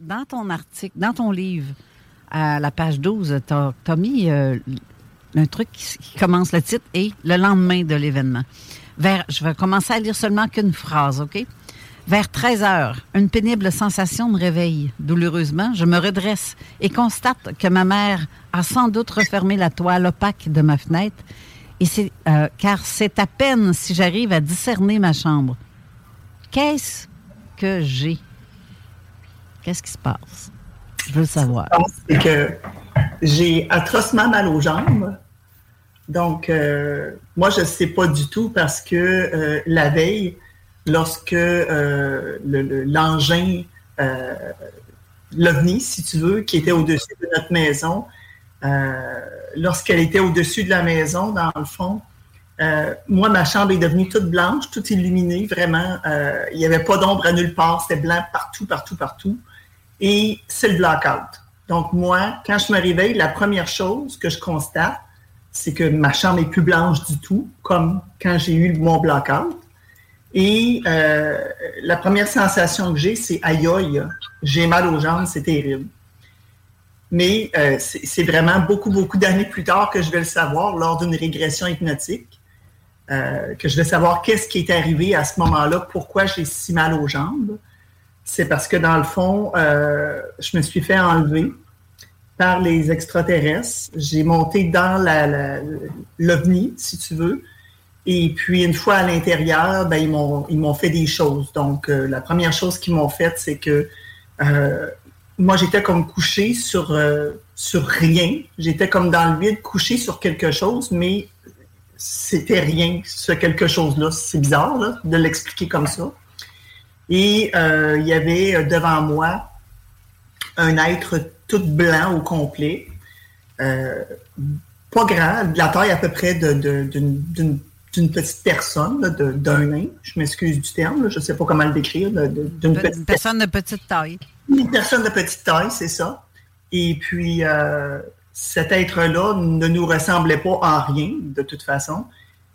Dans ton article, dans ton livre, à la page 12, tu as, mis euh, un truc qui, commence le titre et le lendemain de l'événement. Vers, je vais commencer à lire seulement qu'une phrase, OK? Vers 13 heures, une pénible sensation me réveille. Douloureusement, je me redresse et constate que ma mère a sans doute refermé la toile opaque de ma fenêtre, et euh, car c'est à peine si j'arrive à discerner ma chambre. Qu'est-ce que j'ai? Qu'est-ce qui se passe? Je veux le savoir. C'est que j'ai atrocement mal aux jambes. Donc, euh, moi, je ne sais pas du tout parce que euh, la veille, lorsque euh, l'engin, l'OVNI, si tu veux, qui était au-dessus de notre maison, lorsqu'elle était au-dessus de la maison, dans le fond, moi, ma chambre est devenue toute blanche, toute illuminée, vraiment. il n'y avait pas d'ombre à nulle part, c'était blanc partout, partout, partout. Et c'est le blackout. Donc, moi, quand je me réveille, la première chose que je constate, c'est que ma chambre est plus blanche du tout, comme quand j'ai eu mon blackout. Et euh, la première sensation que j'ai, c'est aïe aïe, j'ai mal aux jambes, c'est terrible. Mais euh, c'est vraiment beaucoup, beaucoup d'années plus tard que je vais le savoir lors d'une régression hypnotique, euh, que je vais savoir qu'est-ce qui est arrivé à ce moment-là, pourquoi j'ai si mal aux jambes. C'est parce que dans le fond, je me suis fait enlever par les extraterrestres. J'ai monté dans l'OVNI, si tu veux. Et puis, une fois à l'intérieur, ben, ils m'ont fait des choses. Donc, euh, la première chose qu'ils m'ont faite, c'est que euh, moi, j'étais comme couché sur, euh, sur rien. J'étais comme dans le vide, couché sur quelque chose, mais c'était rien, ce quelque chose-là. C'est bizarre de l'expliquer comme ça. Et il y avait devant moi un être tout blanc au complet. Euh, pas grand, de la taille à peu près d'une petite personne, d'un nain. Je m'excuse du terme, je ne sais pas comment le décrire. D'une personne de petite taille. Une personne de petite taille, c'est ça. Et puis, euh, cet être-là ne nous ressemblait pas en rien, de toute façon.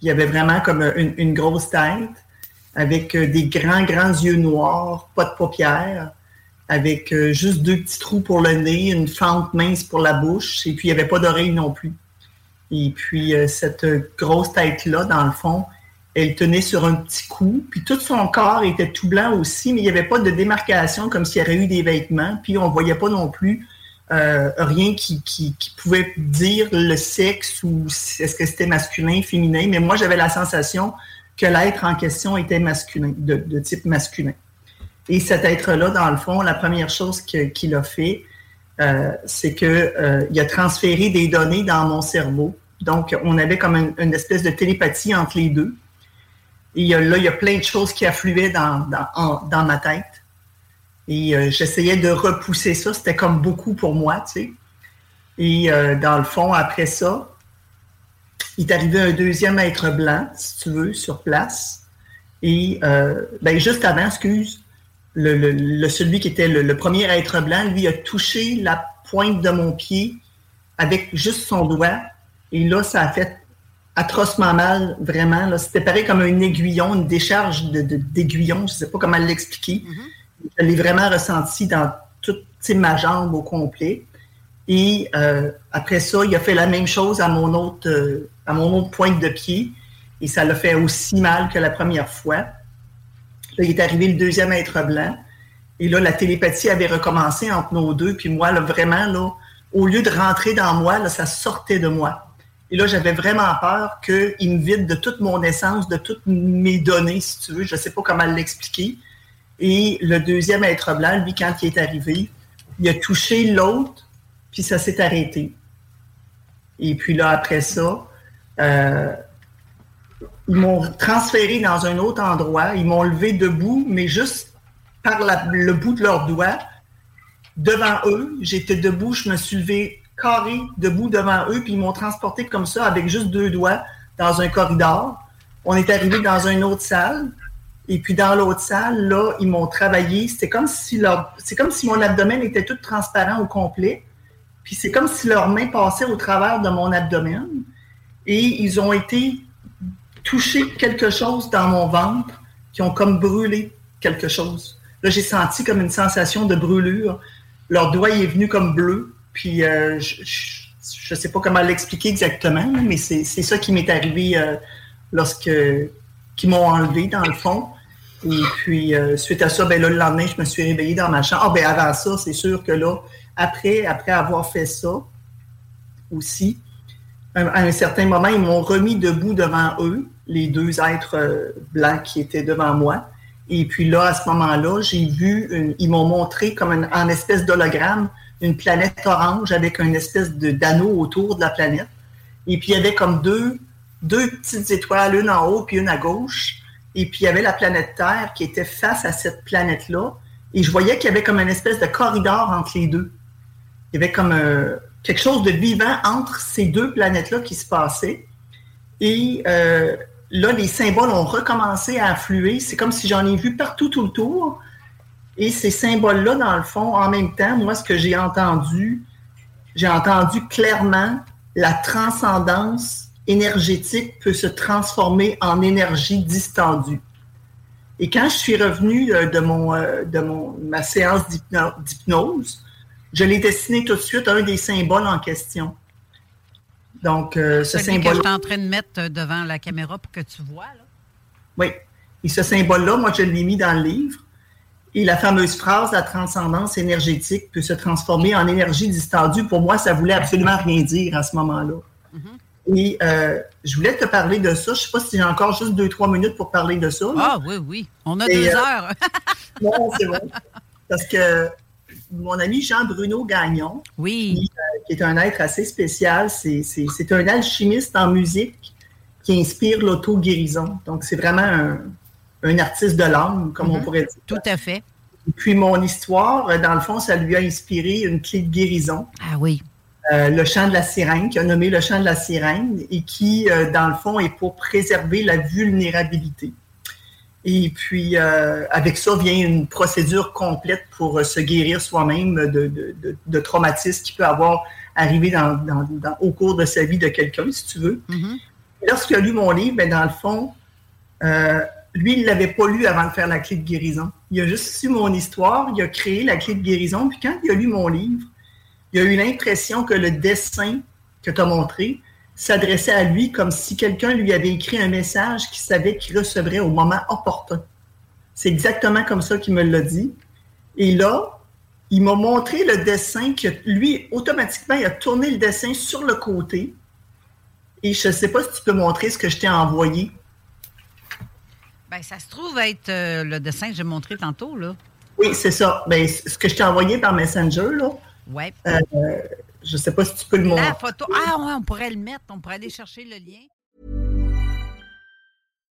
Il y avait vraiment comme une, une grosse tête, avec euh, des grands, grands yeux noirs, pas de paupières, avec euh, juste deux petits trous pour le nez, une fente mince pour la bouche, et puis il n'y avait pas d'oreille non plus. Et puis euh, cette grosse tête-là, dans le fond, elle tenait sur un petit cou, puis tout son corps était tout blanc aussi, mais il n'y avait pas de démarcation comme s'il y avait eu des vêtements, puis on ne voyait pas non plus rien qui, pouvait dire le sexe ou est-ce que c'était masculin, féminin, mais moi j'avais la sensation que l'être en question était masculin, de type masculin. Et cet être-là, dans le fond, la première chose qu'il a fait, euh, c'est qu'il euh, a transféré des données dans mon cerveau. Donc, on avait comme une, espèce de télépathie entre les deux. Et là, il y a plein de choses qui affluaient dans, dans, ma tête. Et euh, j'essayais de repousser ça. C'était comme beaucoup pour moi, tu sais. Et dans le fond, après ça, il est arrivé un deuxième être blanc, si tu veux, sur place. Et ben, juste avant, excuse, le, celui qui était le, premier être blanc, lui a touché la pointe de mon pied avec juste son doigt. Et là, ça a fait atrocement mal, vraiment. C'était pareil comme un aiguillon, une décharge d'aiguillon. De, je ne sais pas comment l'expliquer. Mm-hmm. Je l'ai vraiment ressenti dans toute ma jambe au complet. Et euh, après ça, il a fait la même chose à mon autre, euh, à mon autre pointe de pied. Et ça l'a fait aussi mal que la première fois. Là, il est arrivé le deuxième être blanc. Et là, la télépathie avait recommencé entre nos deux. Puis moi, là, vraiment, là, au lieu de rentrer dans moi, là, ça sortait de moi. Et là, j'avais vraiment peur qu'il me vide de toute mon essence, de toutes mes données, si tu veux. Je ne sais pas comment l'expliquer. Et le deuxième être blanc, lui, quand il est arrivé, il a touché l'autre, puis ça s'est arrêté. Et puis là, après ça, euh, ils m'ont transféré dans un autre endroit. Ils m'ont levé debout, mais juste par le bout de leurs doigts, devant eux. J'étais debout, je me suis levé carré, debout devant eux, puis ils m'ont transporté comme ça, avec juste deux doigts, dans un corridor. On est arrivé dans une autre salle. Et puis dans l'autre salle, là, ils m'ont travaillé. C'était comme si leur, c'est comme si mon abdomen était tout transparent au complet. Puis c'est comme si leurs mains passaient au travers de mon abdomen. Et ils ont été touchés quelque chose dans mon ventre qui ont comme brûlé quelque chose. Là, j'ai senti comme une sensation de brûlure. Leur doigt est venu comme bleu. Puis euh, je ne sais pas comment l'expliquer exactement, mais c'est ça qui m'est arrivé euh, lorsque qui m'ont enlevé dans le fond. Et puis, euh, suite à ça, ben là, le lendemain, je me suis réveillée dans ma chambre. Ah, ben avant ça, c'est sûr que là, après, après avoir fait ça aussi, à un certain moment, ils m'ont remis debout devant eux, les deux êtres euh, blancs qui étaient devant moi. Et puis là, à ce moment-là, j'ai vu, ils m'ont montré comme une, en espèce d'hologramme une planète orange avec une espèce d'anneau autour de la planète. Et puis il y avait comme deux, deux petites étoiles, une en haut puis une à gauche. Et puis, il y avait la planète Terre qui était face à cette planète-là. Et je voyais qu'il y avait comme une espèce de corridor entre les deux. Il y avait comme euh, quelque chose de vivant entre ces deux planètes-là qui se passait. Et euh, là, les symboles ont recommencé à affluer. C'est comme si j'en ai vu partout tout le tour. Et ces symboles-là, dans le fond, en même temps, moi, ce que j'ai entendu, j'ai entendu clairement la transcendance énergétique peut se transformer en énergie distendue. Et quand je suis revenue euh, de, mon, de mon, ma séance d'hypnose, je l'ai dessiné tout de suite un des symboles en question. Donc, euh, ce symbole. que je suis en train de mettre devant la caméra pour que tu vois. Là. Oui. Et ce symbole-là, moi, je l'ai mis dans le livre. Et la fameuse phrase, la transcendance énergétique peut se transformer en énergie distendue, pour moi, ça voulait absolument rien dire à ce moment-là. Mm-hmm. Et euh, je voulais te parler de ça. Je ne sais pas si j'ai encore juste deux, trois minutes pour parler de ça. Ah oui, oui. On a deux euh, heures. non, c'est bon. Parce que mon ami Jean-Bruno Gagnon, oui. Euh, qui, est un être assez spécial, c'est un alchimiste en musique qui inspire l'auto-guérison. Donc, c'est vraiment un, un, artiste de l'âme, comme on mhm. pourrait dire. Tout à fait. Et puis, mon histoire, dans le fond, ça lui a inspiré une clé de guérison. Ah oui. Euh, le chant de la sirène, qui a nommé le chant de la sirène et qui, euh, dans le fond, est pour préserver la vulnérabilité. Et puis, euh, avec ça vient une procédure complète pour se guérir soi-même de, de, de, traumatismes qui peut avoir arrivé dans, au cours de sa vie de quelqu'un, si tu veux. Mm-hmm. Lorsqu'il a lu mon livre, ben, dans le fond, lui, il ne l'avait pas lu avant de faire la clé de guérison. Il a juste su mon histoire, il a créé la clé de guérison, puis quand il a lu mon livre, il a eu l'impression que le dessin que tu as montré s'adressait à lui comme si quelqu'un lui avait écrit un message qu'il savait qu'il recevrait au moment opportun. C'est exactement comme ça qu'il me l'a dit. Et là, il m'a montré le dessin que lui, automatiquement, il a tourné le dessin sur le côté. Et je ne sais pas si tu peux montrer ce que je t'ai envoyé. Bien, ça se trouve être euh, le dessin que j'ai montré tantôt, là. Oui, c'est ça. Bien, ce que je t'ai envoyé par Messenger, là, Ouais. Euh, je sais pas si tu peux le montrer. La photo. Ah, ouais, on pourrait le mettre. On pourrait aller chercher le lien.